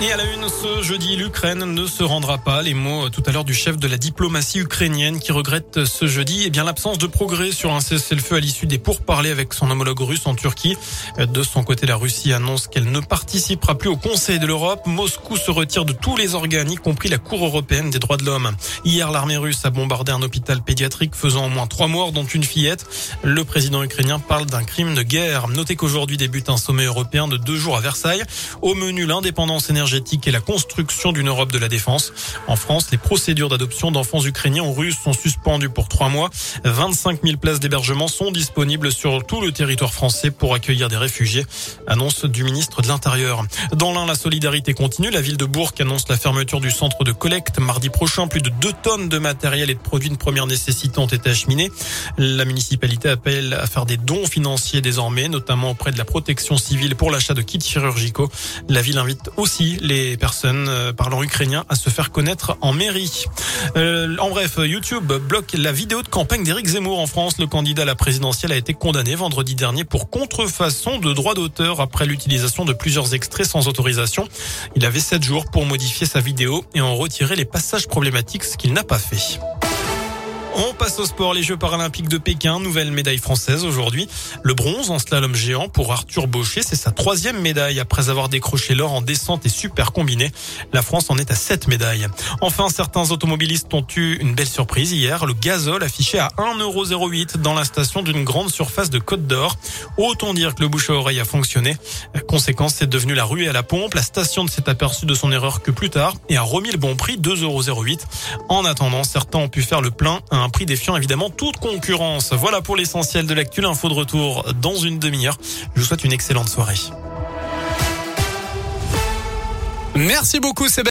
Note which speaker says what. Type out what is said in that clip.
Speaker 1: Et à la une, ce jeudi, l'Ukraine ne se rendra pas. Les mots euh, tout à l'heure du chef de la diplomatie ukrainienne qui regrette ce jeudi eh bien l'absence de progrès sur un cessez-le-feu à l'issue des pourparlers avec son homologue russe en Turquie. Euh, de son côté, la Russie annonce qu'elle ne participera plus au Conseil de l'Europe. Moscou se retire de tous les organes, y compris la Cour européenne des droits de l'homme. Hier, l'armée russe a bombardé un hôpital pédiatrique faisant au moins trois morts, dont une fillette. Le président ukrainien parle d'un crime de guerre. Notez qu'aujourd'hui débute un sommet européen de deux jours à Versailles. Au menu, l'indépendance énergétique et la construction d'une Europe de la défense. En France, les procédures d'adoption d'enfants ukrainiens ou russes sont suspendues pour trois mois. 25 000 places d'hébergement sont disponibles sur tout le territoire français pour accueillir des réfugiés. Annonce du ministre de l'Intérieur. Dans l'un, la solidarité continue. La ville de Bourg annonce la fermeture du centre de collecte mardi prochain. Plus de 2 tonnes de matériel et de produits de première nécessité ont été acheminés. La municipalité appelle à faire des dons financiers désormais, notamment auprès de la protection civile pour l'achat de kits chirurgicaux. La ville invite aussi les personnes euh, parlant ukrainien à se faire connaître en mairie. Euh, en bref, YouTube bloque la vidéo de campagne d'Éric Zemmour en France. Le candidat à la présidentielle a été condamné vendredi dernier pour contrefaçon de droit d'auteur après l'utilisation de plusieurs extraits sans autorisation. Il avait sept jours pour modifier sa vidéo et en retirer les passages problématiques, ce qu'il n'a pas fait. On passe au sport, les Jeux paralympiques de Pékin, nouvelle médaille française aujourd'hui. Le bronze en slalom géant pour Arthur Baucher, c'est sa troisième médaille après avoir décroché l'or en descente et super combiné. La France en est à sept médailles. Enfin, certains automobilistes ont eu une belle surprise hier. Le gazole affiché à 1,08€ dans la station d'une grande surface de Côte d'Or. Autant dire que le bouche à oreille a fonctionné. Conséquence, c'est devenu la ruée à la pompe. La station ne s'est aperçue de son erreur que plus tard et a remis le bon prix 2,08€. En attendant, certains ont pu faire le plein prix défiant évidemment toute concurrence. Voilà pour l'essentiel de l'actu. Info de retour dans une demi-heure. Je vous souhaite une excellente soirée.
Speaker 2: Merci beaucoup Sébastien.